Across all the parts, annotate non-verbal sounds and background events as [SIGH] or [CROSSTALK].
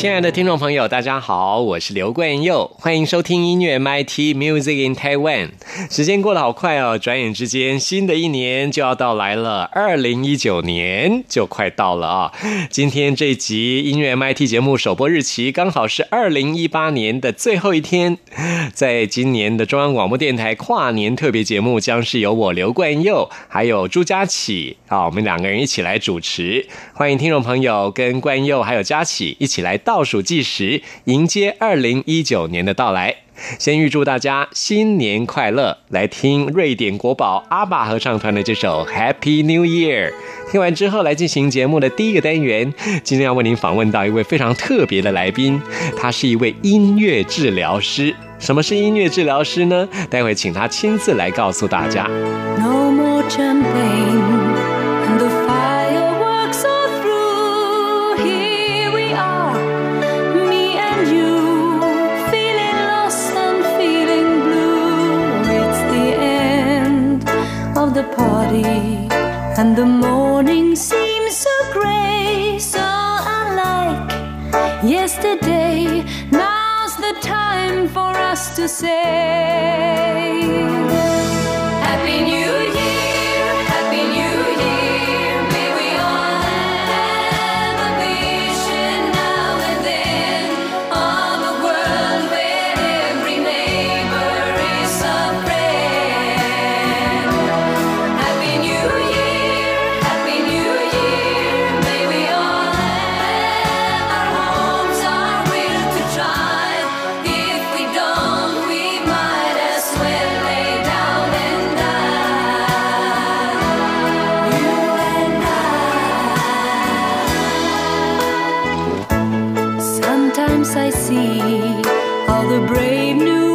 亲爱的听众朋友，大家好，我是刘冠佑，欢迎收听音乐 MIT Music in Taiwan。时间过得好快哦，转眼之间，新的一年就要到来了，二零一九年就快到了啊！今天这集音乐 MIT 节目首播日期刚好是二零一八年的最后一天，在今年的中央广播电台跨年特别节目，将是由我刘冠佑还有朱佳琪啊，我们两个人一起来主持，欢迎听众朋友跟冠佑还有佳琪一起来。倒数计时，迎接二零一九年的到来。先预祝大家新年快乐！来听瑞典国宝阿爸合唱团的这首《Happy New Year》。听完之后，来进行节目的第一个单元。今天要为您访问到一位非常特别的来宾，他是一位音乐治疗师。什么是音乐治疗师呢？待会请他亲自来告诉大家。and the morning seems so gray, so unlike yesterday. Now's the time for us to say. all the brave new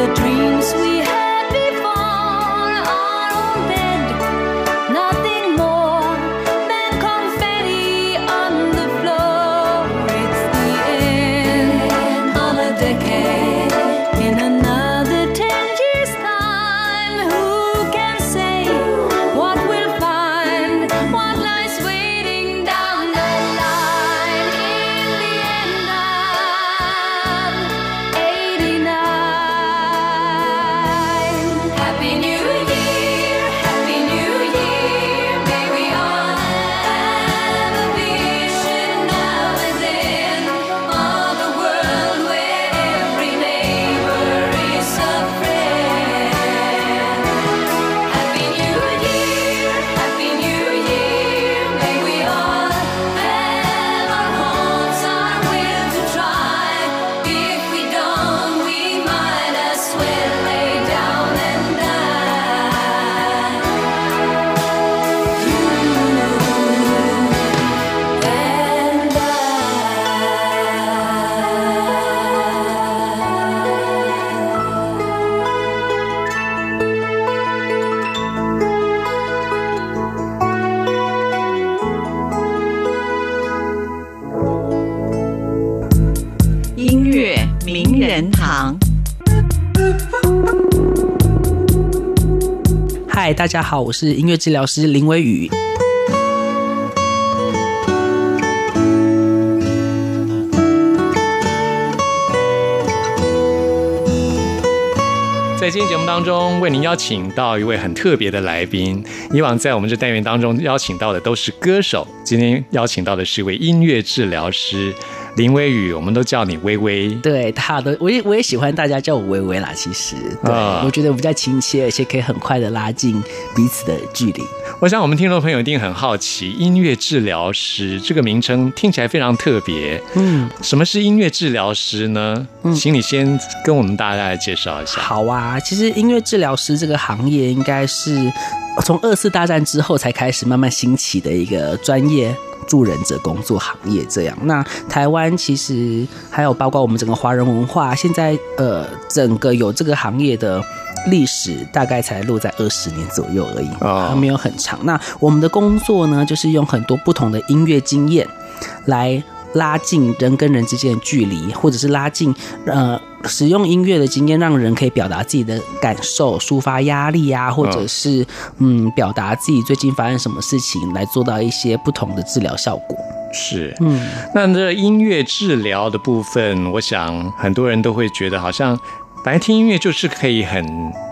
the dreams we 大家好，我是音乐治疗师林微宇。在今天节目当中，为您邀请到一位很特别的来宾。以往在我们这单元当中邀请到的都是歌手，今天邀请到的是一位音乐治疗师林微雨，我们都叫你微微。对，他都我也我也喜欢大家叫我微微啦。其实，对、啊我觉得比较亲切，而且可以很快的拉近彼此的距离。我想我们听众朋友一定很好奇，音乐治疗师这个名称听起来非常特别。嗯，什么是音乐治疗师呢？请你先跟我们大家来介绍一下。好啊，其实音乐治疗师这个行业应该是从二次大战之后才开始慢慢兴起的一个专业。助人者工作行业这样，那台湾其实还有包括我们整个华人文化，现在呃整个有这个行业的历史大概才落在二十年左右而已，哦还没有很长。那我们的工作呢，就是用很多不同的音乐经验来拉近人跟人之间的距离，或者是拉近呃使用音乐的经验，让人可以表达自己的感受、抒发压力啊，或者是嗯表达自己最近发生什么事情，来做到一些不同的治疗效果。是，嗯，那这音乐治疗的部分，我想很多人都会觉得好像，本来听音乐就是可以很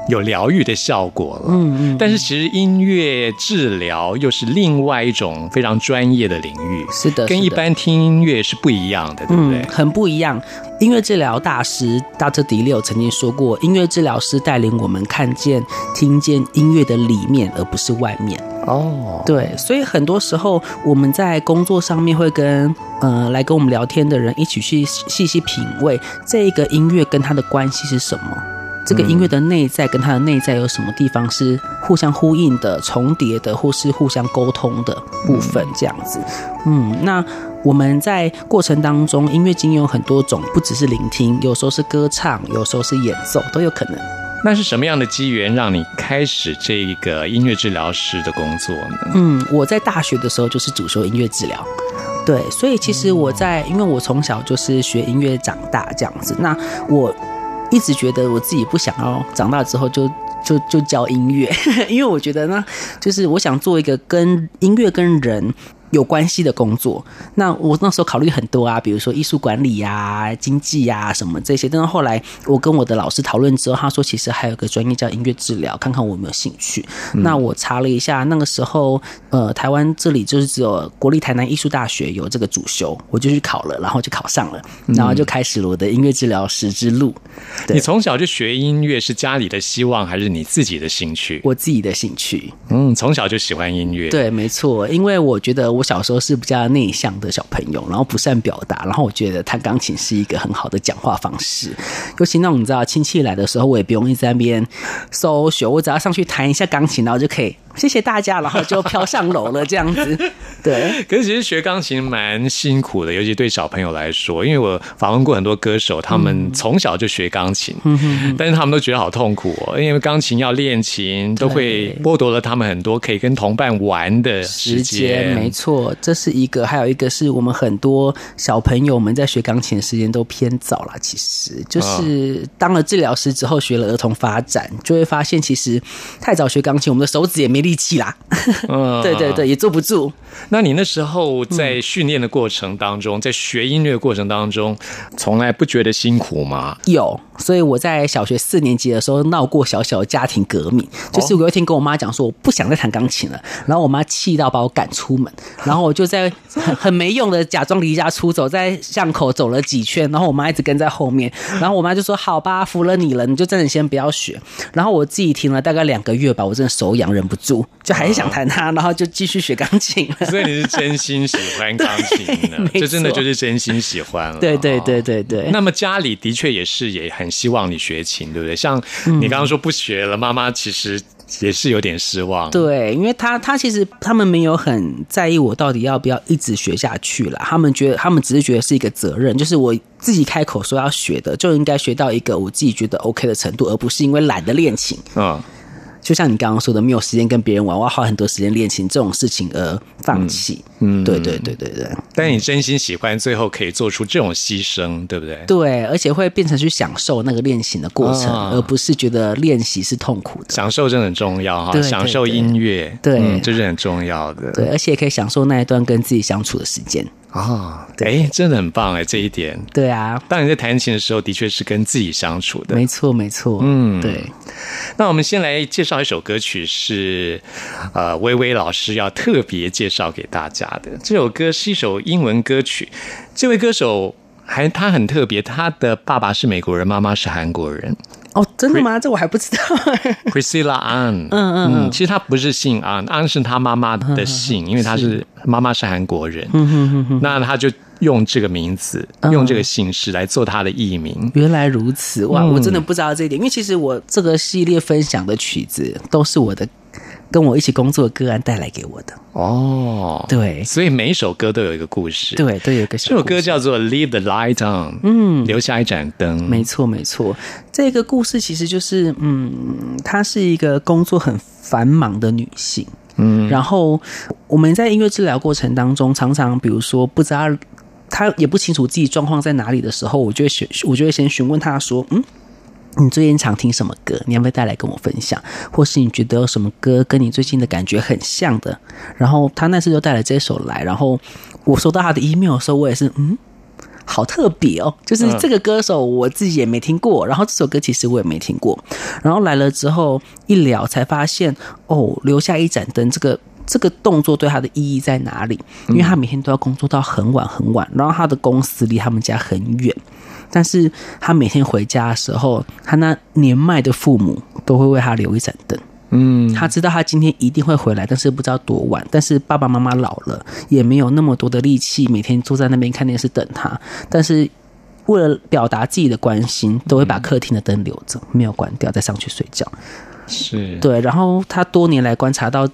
有疗愈的效果了。嗯嗯但是其实音乐治疗又是另外一种非常专业的领域，是的，跟一般听音乐是不一样的，对不对？嗯，很不一样。音乐治疗大师 Dr. 迪六曾经说过，音乐治疗师带领我们看见、听见音乐的里面，而不是外面。哦，对，所以很多时候我们在工作上面会跟呃来跟我们聊天的人一起去细细品味这一个音乐跟它的关系是什么。这个音乐的内在跟它的内在有什么地方是互相呼应的、重叠的，或是互相沟通的部分？这样子，嗯，那我们在过程当中，音乐经验有很多种，不只是聆听，有时候是歌唱，有时候是演奏，都有可能。那是什么样的机缘让你开始这个音乐治疗师的工作呢？嗯，我在大学的时候就是主修音乐治疗，对，所以其实我在，因为我从小就是学音乐长大这样子，那我一直觉得我自己不想要长大之后就。就就教音乐，[LAUGHS] 因为我觉得呢，就是我想做一个跟音乐跟人有关系的工作。那我那时候考虑很多啊，比如说艺术管理啊、经济啊什么这些。但是后来我跟我的老师讨论之后，他说其实还有个专业叫音乐治疗，看看我有没有兴趣。那我查了一下，那个时候呃，台湾这里就是只有国立台南艺术大学有这个主修，我就去考了，然后就考上了，然后就开始了我的音乐治疗师之路。对你从小就学音乐，是家里的希望还是你自己的兴趣？我自己的兴趣，嗯，从小就喜欢音乐。，对，没错，因为我觉得我小时候是比较内向的小朋友，然后不善表达，然后我觉得弹钢琴是一个很好的讲话方式，尤其那种你知道亲戚来的时候，我也不用一直在那边搜学，我只要上去弹一下钢琴，然后就可以谢谢大家，然 [LAUGHS] 后就飘上楼了这样子。对，可是其实学钢琴蛮辛苦的，尤其对小朋友来说，因为我访问过很多歌手，他们从小就学钢琴，嗯但是他们都觉得好痛苦哦，因为钢琴要练琴，都会剥夺了他们很多可以跟同伴玩的时时间间。没错，这是一个，还有一个是我们很多小朋友们在学钢琴的时间都偏早了。其实就是当了治疗师之后，学了儿童发展，就会发现其实太早学钢琴，我们的手指也没力气啦。嗯 [LAUGHS] 对对对，也坐不住。那你那时候在训练的过程当中，在学音乐的过程当中，从来不觉得辛苦吗？有，所以我在小学四年级的时候闹过小小的家庭革命，就是我有一天跟我妈讲说我不想再弹钢琴了，然后我妈气到把我赶出门，然后我就在很 [LAUGHS] 很没用的假装离家出走，在巷口走了几圈，然后我妈一直跟在后面，然后我妈就说好吧，服了你了，你就真的先不要学。然后我自己停了大概两个月吧，我真的手痒忍不住，就还是想弹它，然后就继续学钢琴了。所以你是真心喜欢钢琴的 [LAUGHS] 这真的就是真心喜欢了。对对对哦。对对，那么家里的确也是也很希望你学琴，对不对？像你刚刚说不学了，妈妈其实也是有点失望。对，因为他他其实他们没有很在意我到底要不要一直学下去了，他们觉得他们只是觉得是一个责任，就是我自己开口说要学的，就应该学到一个我自己觉得 OK 的程度，而不是因为懒得练琴。嗯，就像你刚刚说的，没有时间跟别人玩，我要花很多时间练琴这种事情而放弃。嗯，对对对对对但你真心喜欢，最后可以做出这种牺牲，对不对？对，而且会变成去享受那个练琴的过程，啊而不是觉得练习是痛苦的。享受真的很重要哈，享受音乐，对嗯这是很重要的。对，而且也可以享受那一段跟自己相处的时间。啊，哎，真的很棒哎，这一点。对啊，当你在弹琴的时候，的确是跟自己相处的。没错没错。嗯对，那我们先来介绍一首歌曲，是呃微微老师要特别介绍给大家的。这首歌是一首英文歌曲，这位歌手还他很特别，他的爸爸是美国人，妈妈是韩国人哦，真的吗？这我还不知道。[LAUGHS] Priscilla An。嗯嗯嗯，其实他不是姓安，安是他妈妈的姓，因为他是妈妈是韩国人。嗯嗯那他就用这个名字，用这个姓氏来做他的艺名。原来如此，哇！嗯我真的不知道这一点，因为其实我这个系列分享的曲子都是我的跟我一起工作的个案带来给我的。哦，对所以每一首歌都有一个故事。。对，都有一个小这首歌叫做《Leave the Light On》，嗯，留下一盏灯。没错，没错。这个故事其实就是，嗯，她是一个工作很繁忙的女性，嗯，然后我们在音乐治疗过程当中，常常比如说不知道她也不清楚自己状况在哪里的时候，我就会询，我就会先询问她说，嗯。你最近常听什么歌？你要不要带来跟我分享？或是你觉得有什么歌跟你最近的感觉很像的？然后他那次就带了这首来，然后我收到他的 email 的时候，我也是嗯，好特别哦，就是这个歌手我自己也没听过，然后这首歌其实我也没听过，然后来了之后一聊才发现，哦，留下一盏灯这个。这个动作对他的意义在哪里？因为他每天都要工作到很晚很晚，然后他的公司离他们家很远，但是他每天回家的时候，他那年迈的父母都会为他留一盏灯。嗯，他知道他今天一定会回来，但是不知道多晚。但是爸爸妈妈老了，也没有那么多的力气，每天坐在那边看电视等他。但是为了表达自己的关心，都会把客厅的灯留着，没有关掉，再上去睡觉。是，对，然后他多年来观察到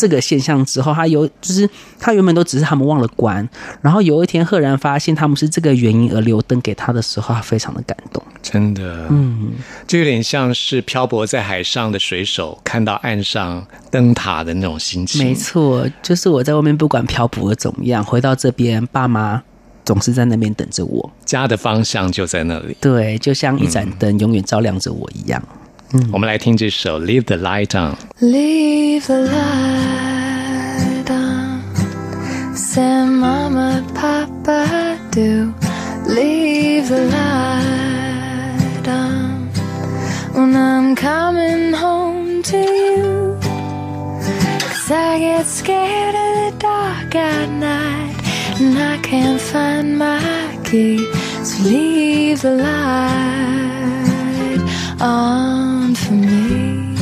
这个现象之后，他有就是他原本都只是他们忘了关，然后有一天赫然发现他们是这个原因而留灯给他的时候，他非常的感动。真的，嗯，就有点像是漂泊在海上的水手看到岸上灯塔的那种心情。没错，就是我在外面不管漂泊的怎么样，回到这边，爸妈总是在那边等着我。家的方向就在那里。对，就像一盏灯永远照亮着我一样。我们来听这首《Leave the Light On》。 Leave the light on. Say, Mama, Papa, do leave the light on when I'm coming home to you. Cause I get scared of the dark at night and I can't find my key. So leave the light on for me.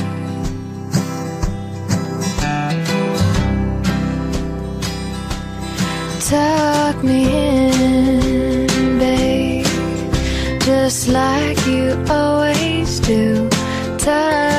Tuck me in, babe, just like you always do. Tuck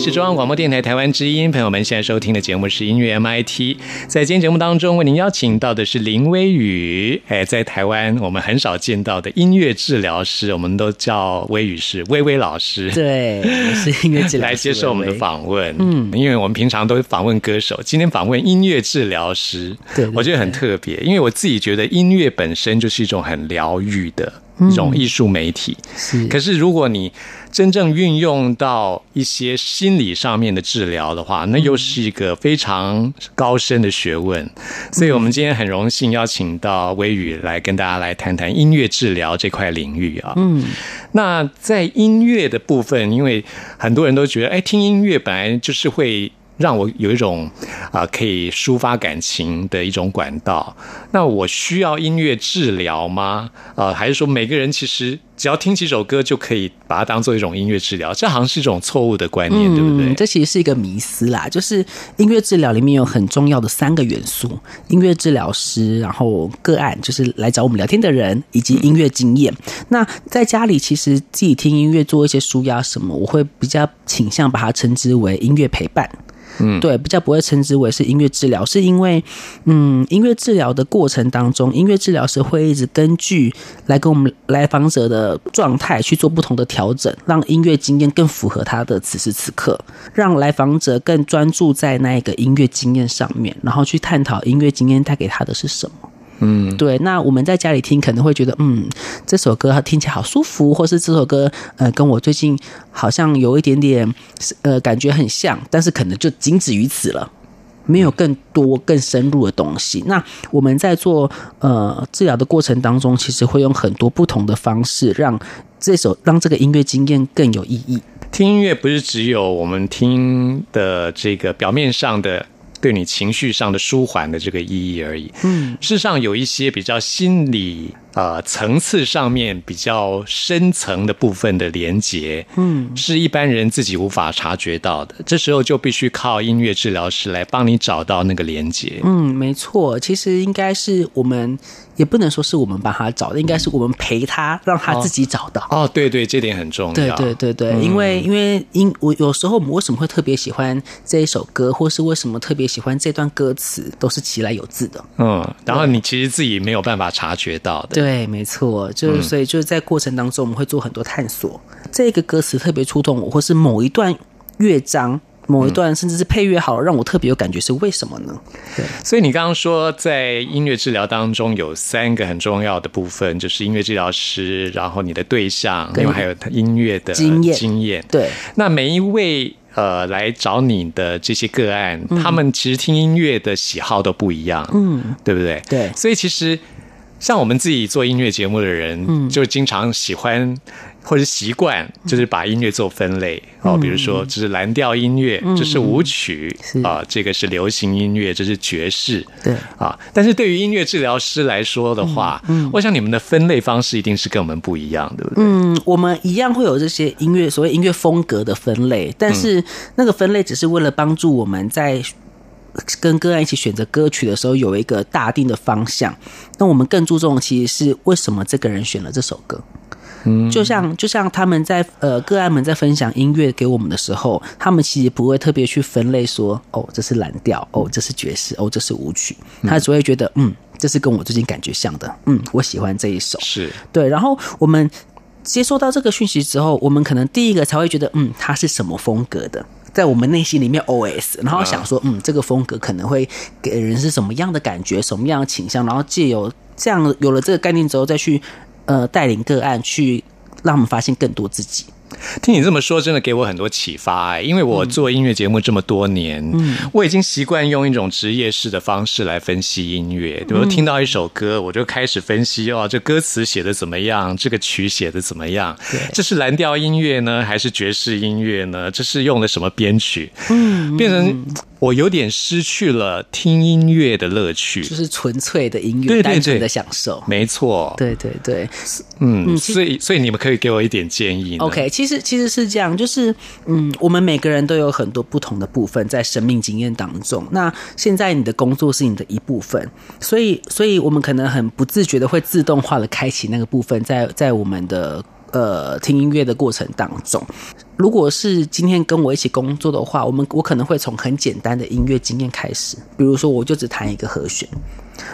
是中央广播电台台湾之音，朋友们现在收听的节目是音乐 MIT。在今天节目当中，为您邀请到的是林微雨，哎，在台湾我们很少见到的音乐治疗师，我们都叫微雨是微微老师。对，是音乐治疗师来接受我们的访问。嗯，因为我们平常都访问歌手，今天访问音乐治疗师，对对我觉得很特别，因为我自己觉得音乐本身就是一种很疗愈的一种艺术媒体。是可是如果你真正运用到一些心理上面的治疗的话，那又是一个非常高深的学问。所以，我们今天很荣幸邀请到微雨来跟大家来谈谈音乐治疗这块领域啊。嗯，那在音乐的部分，因为很多人都觉得，哎，听音乐本来就是会。让我有一种啊、可以抒发感情的一种管道。那我需要音乐治疗吗？呃，还是说每个人其实只要听几首歌就可以把它当做一种音乐治疗？这好像是一种错误的观念，对不对？嗯，这其实是一个迷思啦。就是音乐治疗里面有很重要的三个元素：音乐治疗师，然后个案，就是来找我们聊天的人，以及音乐经验。那在家里，其实自己听音乐做一些舒压什么，我会比较倾向把它称之为音乐陪伴。嗯，对，比较不会称之为是音乐治疗，是因为，嗯，音乐治疗的过程当中，音乐治疗师会一直根据来跟我们来访者的状态去做不同的调整，让音乐经验更符合他的此时此刻，让来访者更专注在那一个音乐经验上面，然后去探讨音乐经验带给他的是什么。嗯，对。那我们在家里听可能会觉得，嗯，这首歌听起来好舒服，或是这首歌，呃，跟我最近好像有一点点，呃，感觉很像，但是可能就仅止于此了。没有更多更深入的东西。那我们在做呃治疗的过程当中，其实会用很多不同的方式，让这首让这个音乐经验更有意义。听音乐不是只有我们听的这个表面上的对你情绪上的舒缓的这个意义而已。嗯，事实上有一些比较心理呃层次上面比较深层的部分的连接，嗯，是一般人自己无法察觉到的。这时候就必须靠音乐治疗师来帮你找到那个连接。嗯，没错，其实应该是我们，也不能说是我们帮他找的，应该是我们陪他，让他自己找到。哦，对对，这点很重要。对对对对，因为因为因我有时候我们为什么会特别喜欢这一首歌，或是为什么特别喜欢这段歌词，都是其来有自的。嗯，然后你其实自己没有办法察觉到的。对，没错，就是所以就是在过程当中，我们会做很多探索。这个歌词特别触动我，或是某一段乐章。某一段甚至是配乐好了，让我特别有感觉，是为什么呢？对，所以你刚刚说，在音乐治疗当中有三个很重要的部分，就是音乐治疗师，然后你的对象，跟另外还有他音乐的经验经验。对，那每一位呃来找你的这些个案，他们其实听音乐的喜好都不一样，嗯，对不对？对所以其实像我们自己做音乐节目的人，嗯就经常喜欢。或者习惯就是把音乐做分类哦，比如说这是蓝调音乐，这是舞曲啊，这个是流行音乐，这是爵士，对啊。但是对于音乐治疗师来说的话，我想你们的分类方式一定是跟我们不一样，对不对？嗯，我们一样会有这些音乐所谓音乐风格的分类，但是那个分类只是为了帮助我们在跟个案一起选择歌曲的时候有一个大定的方向。那我们更注重的其实是为什么这个人选了这首歌。嗯，就像就像他们在呃个案们在分享音乐给我们的时候，他们其实不会特别去分类说哦这是蓝调，哦这是爵士，哦这是舞曲，他只会觉得嗯这是跟我最近感觉像的，嗯我喜欢这一首。是。对，然后我们接收到这个讯息之后，我们可能第一个才会觉得，嗯，它是什么风格的，在我们内心里面 OS，然后想说，嗯，这个风格可能会给人是什么样的感觉，什么样的倾向，然后借由这样有了这个概念之后，再去呃带领个案去让他们发现更多自己。听你这么说，真的给我很多启发哎！因为我做音乐节目这么多年，嗯，我已经习惯用一种职业式的方式来分析音乐。比如听到一首歌，我就开始分析哦，这歌词写的怎么样，这个曲写的怎么样？这是蓝调音乐呢，还是爵士音乐呢？这是用了什么编曲？嗯，变成我有点失去了听音乐的乐趣。就是纯粹的音乐，对对单纯对的享受。没错，对对对嗯，所以所以你们可以给我一点建议呢。，OK，其实其实是这样，就是嗯，我们每个人都有很多不同的部分在生命经验当中。那现在你的工作是你的一部分，所以所以我们可能很不自觉的会自动化的开启那个部分在，在我们的呃听音乐的过程当中。如果是今天跟我一起工作的话，我们我可能会从很简单的音乐经验开始，比如说我就只弹一个和弦，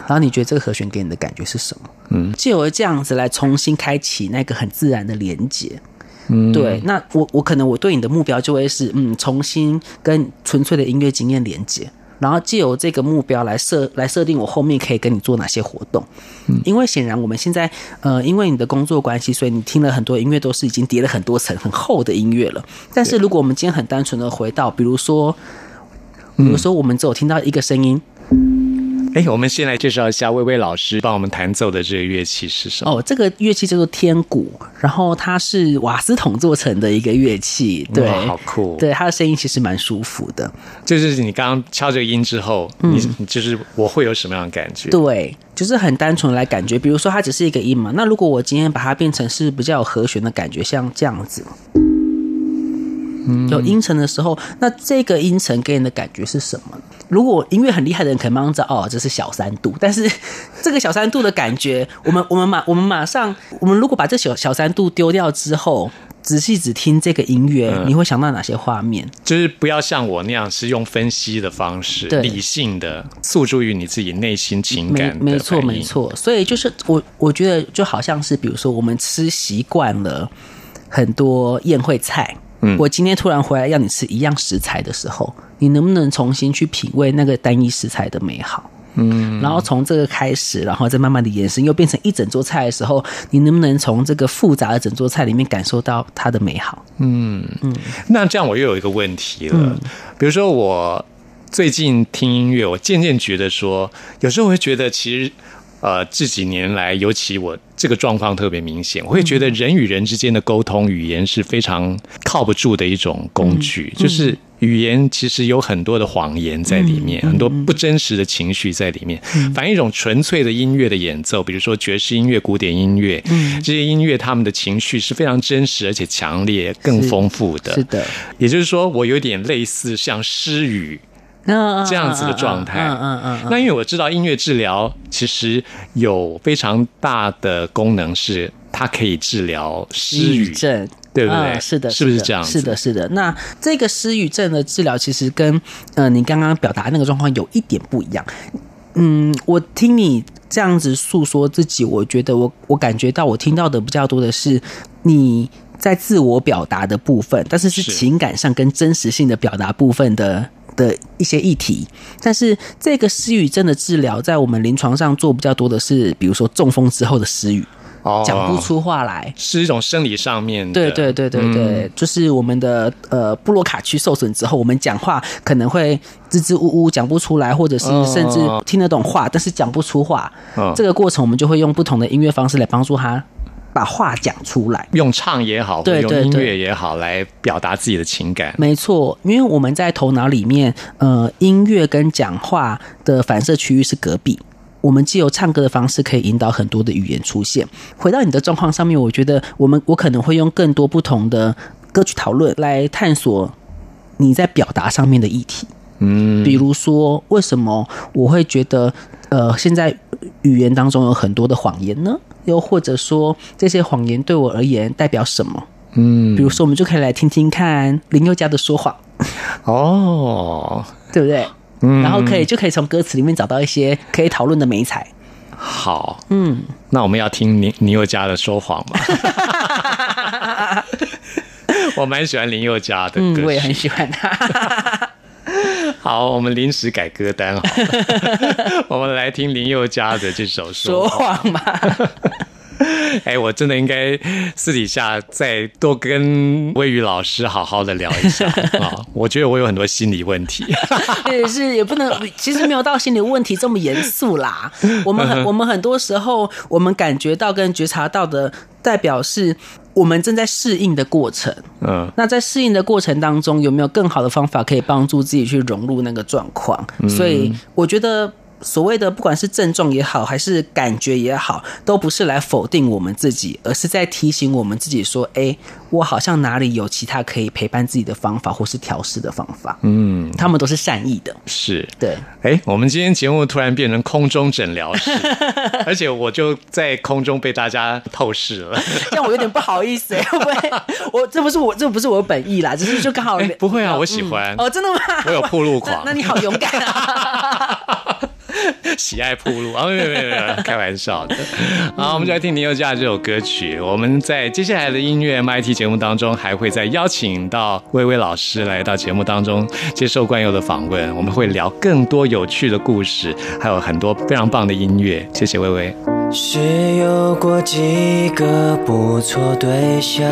然后你觉得这个和弦给你的感觉是什么？嗯，借由这样子来重新开启那个很自然的连接。嗯，对，那我我可能我对你的目标就会是，嗯，重新跟纯粹的音乐经验连接，然后借由这个目标来设来设定我后面可以跟你做哪些活动。嗯，因为显然我们现在呃，因为你的工作关系，所以你听了很多音乐都是已经叠了很多层很厚的音乐了。但是如果我们今天很单纯的回到，比如说，比如说我们只有听到一个声音，哎，我们先来介绍一下薇薇老师帮我们弹奏的这个乐器是什么？哦，这个乐器叫做天鼓，然后它是瓦斯桶做成的一个乐器，对，哇好酷对，它的声音其实蛮舒服的，就是你刚刚敲这个音之后，你你就是我会有什么样的感觉？对，就是很单纯来感觉，比如说它只是一个音嘛，那如果我今天把它变成是比较有和弦的感觉，像这样子。有音程的时候，那这个音程给你的感觉是什么？如果音乐很厉害的人，可能马上知道哦，这是小三度。但是 [LAUGHS] 这个小三度的感觉，我们我们马我们马上，我们如果把这小小三度丢掉之后，仔细只听这个音乐，嗯你会想到哪些画面？就是不要像我那样是用分析的方式，理性的诉诸于你自己内心情感的没错没。错，所以就是我我觉得就好像是比如说我们吃习惯了很多宴会菜，嗯我今天突然回来要你吃一样食材的时候，你能不能重新去品味那个单一食材的美好？嗯，然后从这个开始，然后再慢慢的延伸，又变成一整桌菜的时候，你能不能从这个复杂的整桌菜里面感受到它的美好？嗯嗯那这样我又有一个问题了，嗯比如说我最近听音乐，我渐渐觉得说，有时候我会觉得其实。呃，这几年来，尤其我这个状况特别明显，我会觉得人与人之间的沟通语言是非常靠不住的一种工具，就是语言其实有很多的谎言在里面，很多不真实的情绪在里面。反映一种纯粹的音乐的演奏，比如说爵士音乐、古典音乐，这些音乐他们的情绪是非常真实而且强烈、更是丰富的。是的，也就是说，我有点类似像诗语那这样子的状态。嗯嗯嗯，那因为我知道音乐治疗其实有非常大的功能，是它可以治疗失语，症。对不对？是的，是不是这样？是的，是的。那这个失语症的治疗，其实跟呃你刚刚表达那个状况有一点不一样。嗯，我听你这样子诉说自己，我觉得我我感觉到我听到的比较多的是你在自我表达的部分，但是是情感上跟真实性的表达部分的。的一些议题，但是这个失语症的治疗，在我们临床上做比较多的是，比如说中风之后的失语，哦。讲不出话来，是一种生理上面的。对对对对对，嗯。就是我们的呃布洛卡区受损之后，我们讲话可能会支支吾吾讲不出来，或者是哦。甚至听得懂话，但是讲不出话。哦。这个过程我们就会用不同的音乐方式来帮助他把话讲出来。用唱也好，或者用音对对对乐也好，来表达自己的情感。没错，因为我们在头脑里面，呃，音乐跟讲话的反射区域是隔壁。我们既有唱歌的方式，可以引导很多的语言出现。回到你的状况上面，我觉得我们我可能会用更多不同的歌曲讨论来探索你在表达上面的议题。嗯，比如说，为什么我会觉得，呃，现在语言当中有很多的谎言呢？又或者说，这些谎言对我而言代表什么？嗯比如说，我们就可以来听听看林宥嘉的说谎。哦，[LAUGHS] 对不对？嗯然后可以就可以从歌词里面找到一些可以讨论的美彩。好，嗯，那我们要听林林宥嘉的说谎吗？[LAUGHS] [LAUGHS] 我蛮喜欢林宥嘉的歌嗯，我也很喜欢他。好，我们临时改歌单哦，[LAUGHS] 我们来听林宥嘉的这首《说说谎》。谎嘛，[LAUGHS] 哎，我真的应该私底下再多跟魏宇老师好好的聊一下 [LAUGHS] 啊！我觉得我有很多心理问题。[LAUGHS] 也是也不能，其实没有到心理问题这么严肃啦。我们很我们很多时候，我们感觉到跟觉察到的，代表是我们正在适应的过程。嗯，那在适应的过程当中，有没有更好的方法可以帮助自己去融入那个状况？所以我觉得所谓的不管是症状也好，还是感觉也好，都不是来否定我们自己，而是在提醒我们自己说：“哎，我好像哪里有其他可以陪伴自己的方法，或是调试的方法。”嗯，他们都是善意的。是，对，哎，我们今天节目突然变成空中诊疗室，[LAUGHS] 而且我就在空中被大家透视了。[LAUGHS] 这样我有点不好意思，哎，会不会？[LAUGHS] 我这不是我，这不是我本意啦，只是就刚好哎，不会啊，我喜欢。哦，真的吗？我有铺路狂那，那你好勇敢啊！[LAUGHS] 喜爱铺路啊，没有没有没有，[LAUGHS] 开玩笑的。好，我们就来听林宥嘉这首歌曲。我们在接下来的音乐 MIT 节目当中，还会再邀请到薇薇老师来到节目当中接受冠佑的访问。我们会聊更多有趣的故事，还有很多非常棒的音乐。谢谢薇薇。是有过几个不错对象，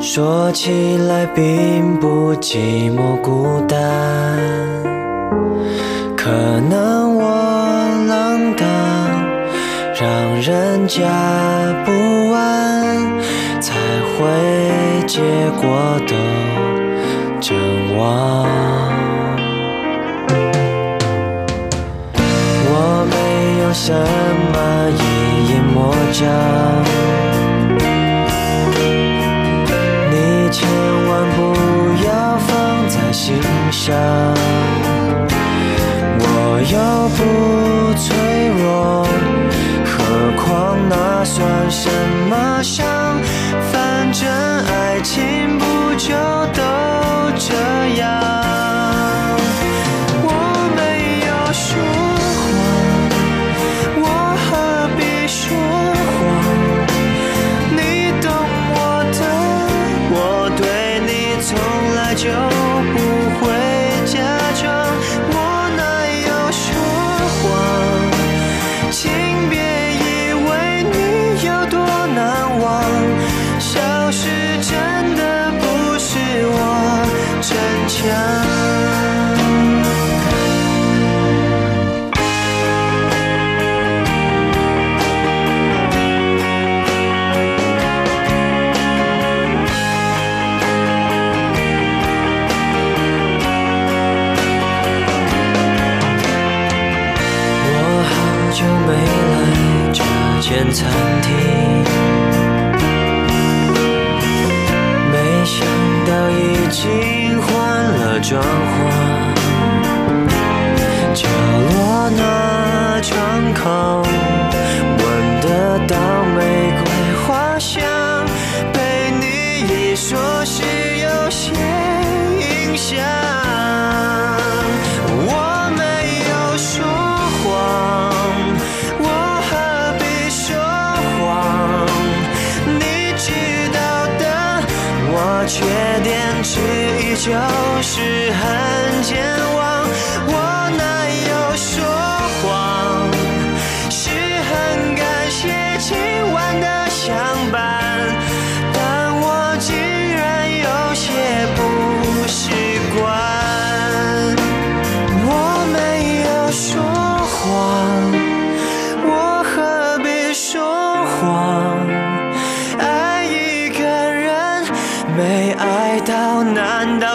说起来并不寂寞孤单，可能我浪荡，让人家不安，才会结果都真忘。我没有什么一眼魔障，千万不要放在心上。我又不脆弱，何况那算什么伤？反正爱情不就都这样？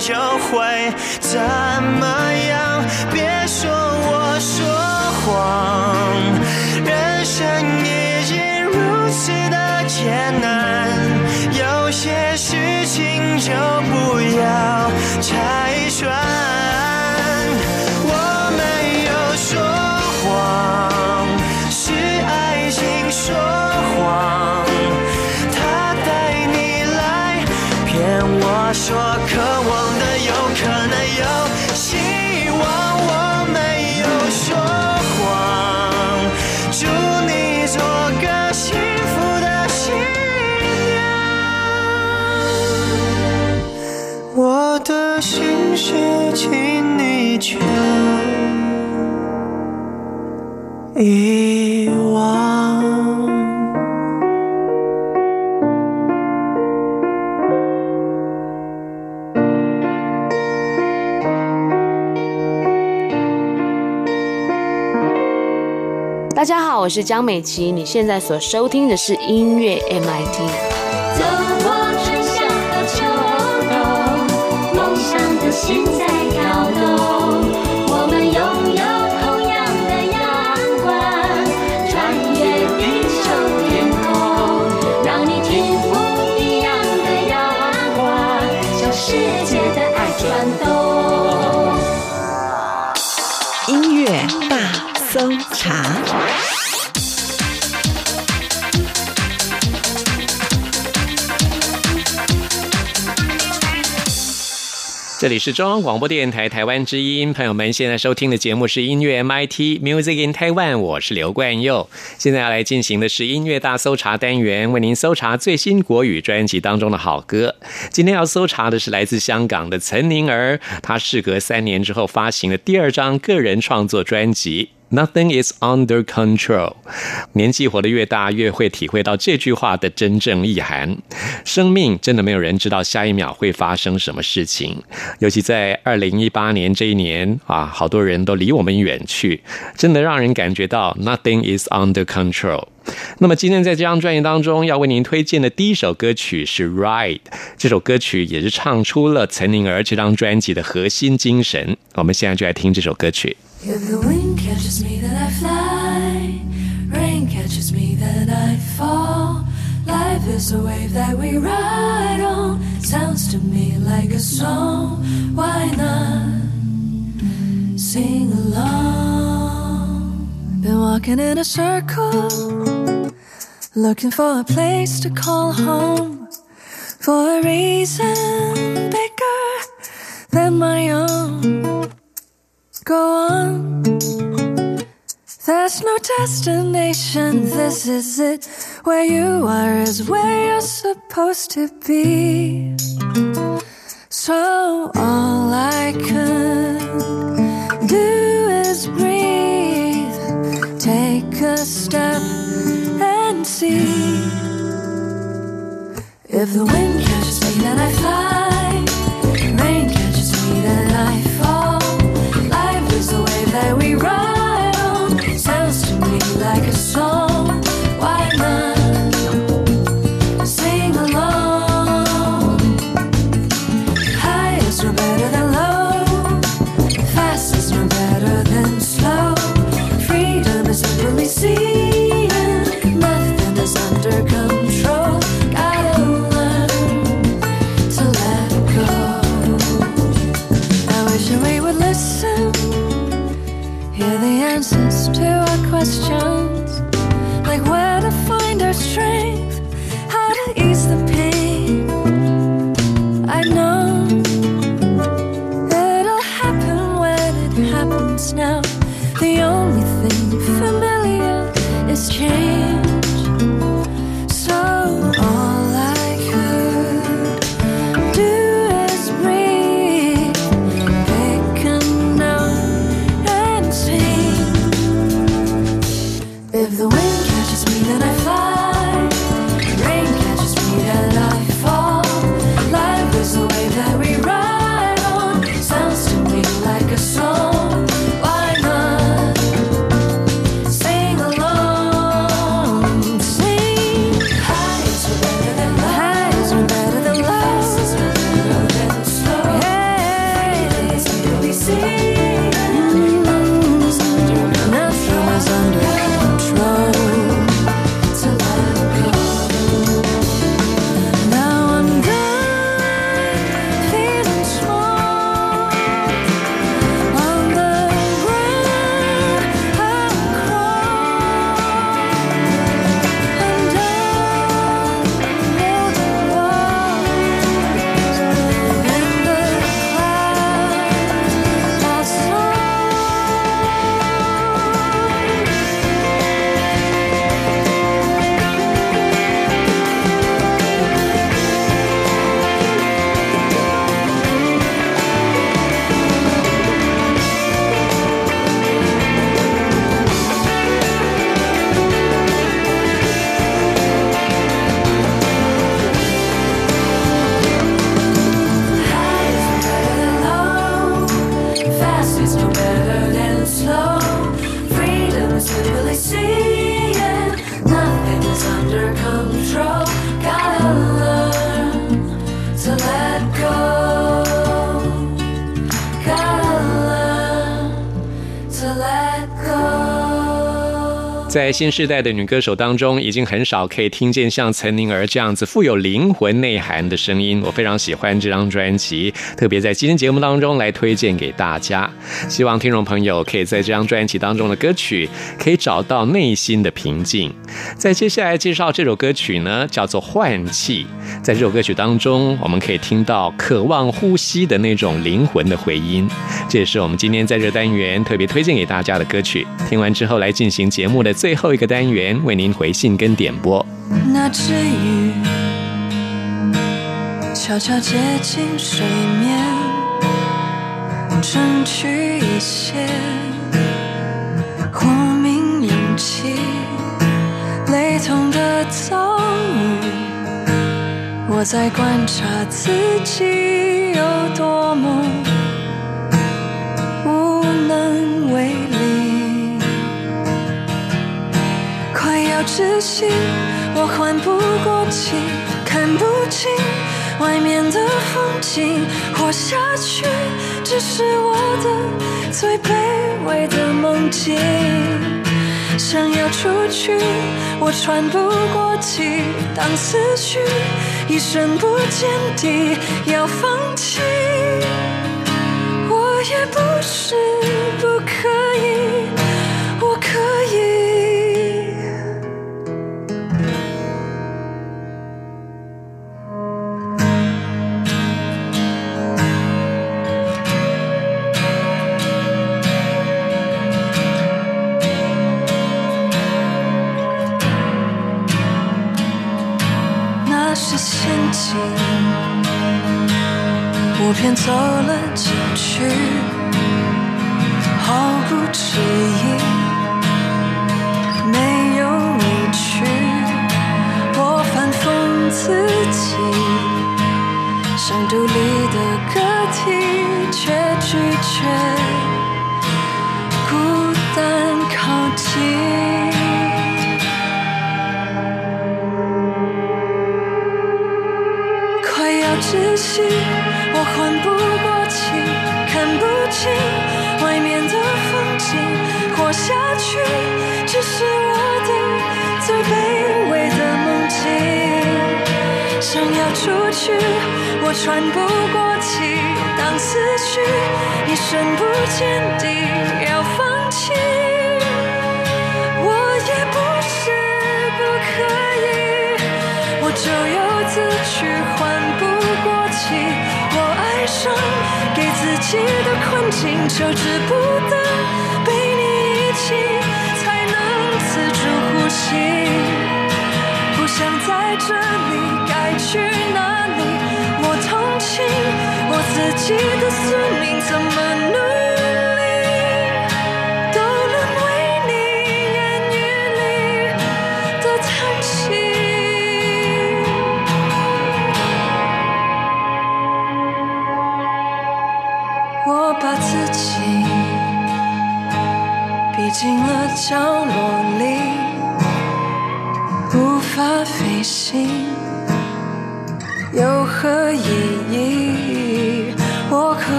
就会怎么遗忘。大家好，我是江美琪，你现在所收听的是音乐 MIT。这里是中央广播电台台湾之音，朋友们现在收听的节目是音乐 MIT Music in Taiwan，我是刘冠佑。现在要来进行的是音乐大搜查单元，为您搜查最新国语专辑当中的好歌。今天要搜查的是来自香港的岑宁儿，她事隔三年之后发行的第二张个人创作专辑。Nothing is under control。年纪活得越大，越会体会到这句话的真正意涵。生命真的没有人知道下一秒会发生什么事情，尤其在二零一八年这一年啊，好多人都离我们远去，真的让人感觉到 Nothing is under control。那么今天在这张专辑当中，要为您推荐的第一首歌曲是《Ride》，这首歌曲也是唱出了岑宁儿这张专辑的核心精神。我们现在就来听这首歌曲。If the wind catches me, then I fly. Rain catches me, then I fall. Life is a wave that we ride on. Sounds to me like a song. Why not sing along? Been walking in a circle, looking for a place to call home. For a reason bigger than my own go on. There's no destination, this is it. Where you are is where you're supposed to be. So all I can do is breathe, take a step and see. If the wind catches me, then I fly. Answers to our questions. 新时代的女歌手当中，已经很少可以听见像岑宁儿这样子富有灵魂内涵的声音。我非常喜欢这张专辑，特别在今天节目当中来推荐给大家。希望听众朋友可以在这张专辑当中的歌曲，可以找到内心的平静。在接下来介绍这首歌曲呢，叫做《换气》。在这首歌曲当中，我们可以听到渴望呼吸的那种灵魂的回音。这也是我们今天在这单元特别推荐给大家的歌曲。听完之后，来进行节目的最后一个单元，为您回信跟点播。那只鱼悄悄接近水面，争取一些活命勇气。雷同的遭遇，我在观察自己有多么窒息，我缓不过气，看不清外面的风景，活下去只是我的最卑微的梦境。想要出去，我喘不过气，当思绪一声不见底，要放弃，我也不是不可以，我可以。偏走了进去，毫不迟疑，没有委屈，我反讽自己，像独立的个体，却拒绝孤单靠近。去，我喘不过气，当思绪一声不见底，要放弃。我也不是不可以，我咎由自取，缓不过气。我爱上给自己的困境，就只不得被你一起，才能自主呼吸。不想在这里，该去哪？自己的宿命，怎么努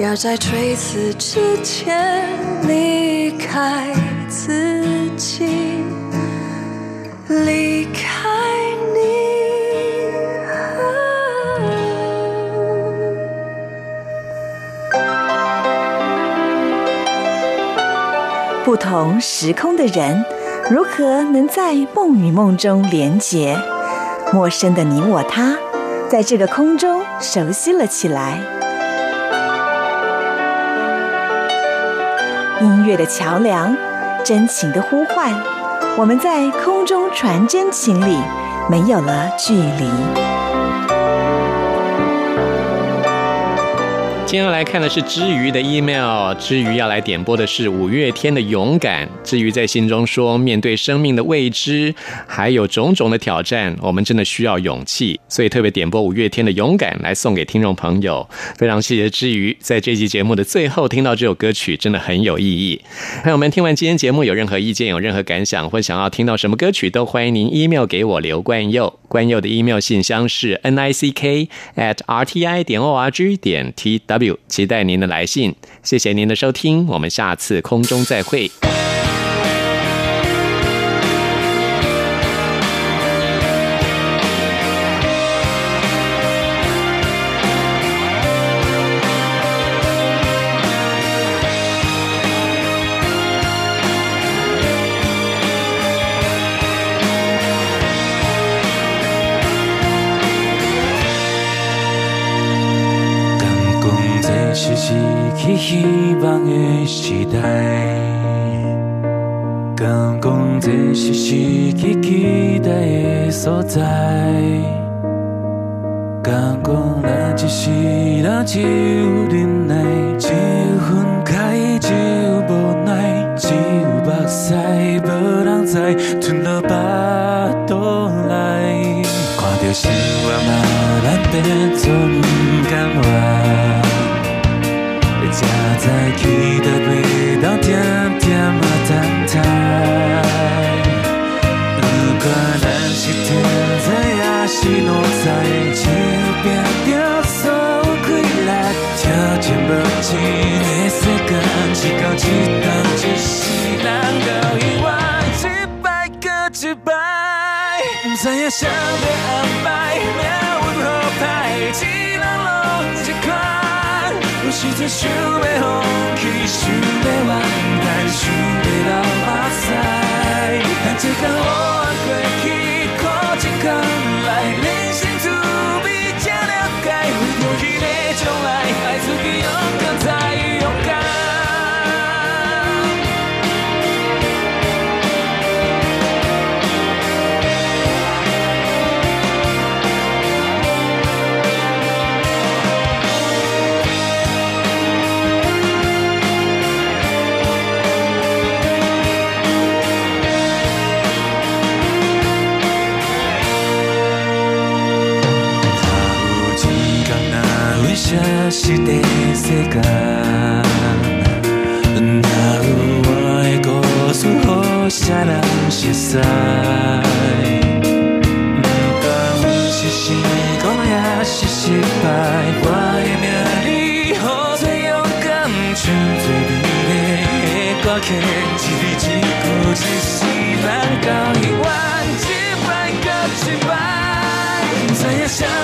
要在垂死之前离开自己，离开你。不同时空的人，如何能在梦与梦中连结？陌生的你我他，在这个空中熟悉了起来。音乐的桥梁，真情的呼唤，我们在空中传真情里，没有了距离。接下来看的是之余的 email，之余要来点播的是五月天的《勇敢》。至于在信中说，面对生命的未知，还有种种的挑战，我们真的需要勇气，所以特别点播五月天的《勇敢》来送给听众朋友。非常谢谢之余，在这期节目的最后听到这首歌曲，真的很有意义。朋友们，听完今天节目有任何意见、有任何感想，或想要听到什么歌曲，都欢迎您 email 给我刘冠佑。冠佑的 email 信箱是 n i c k at r t i 点 o r g 点 t w，期待您的来信。谢谢您的收听，我们下次空中再会。是失去期待的所在，敢讲咱一世人只有忍耐，只有分开，只有无奈，只有目屎，无人知。不知影谁要安排，命运好歹，一人拢一款。有时阵想要放弃，想要完蛋，想要流目屎。但这天黑暗过去，靠一天来，人生滋味才了解。为着迄个将来，爱自己勇敢有消失的世界，哪有我的故事予谁人熟悉？不管是成功也是失败，我的命里好最勇敢，唱最美丽的歌曲，一字一句，一世人到永远，一摆搁一摆。不知影谁要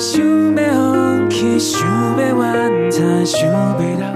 想要放弃，想要怨叹，想要流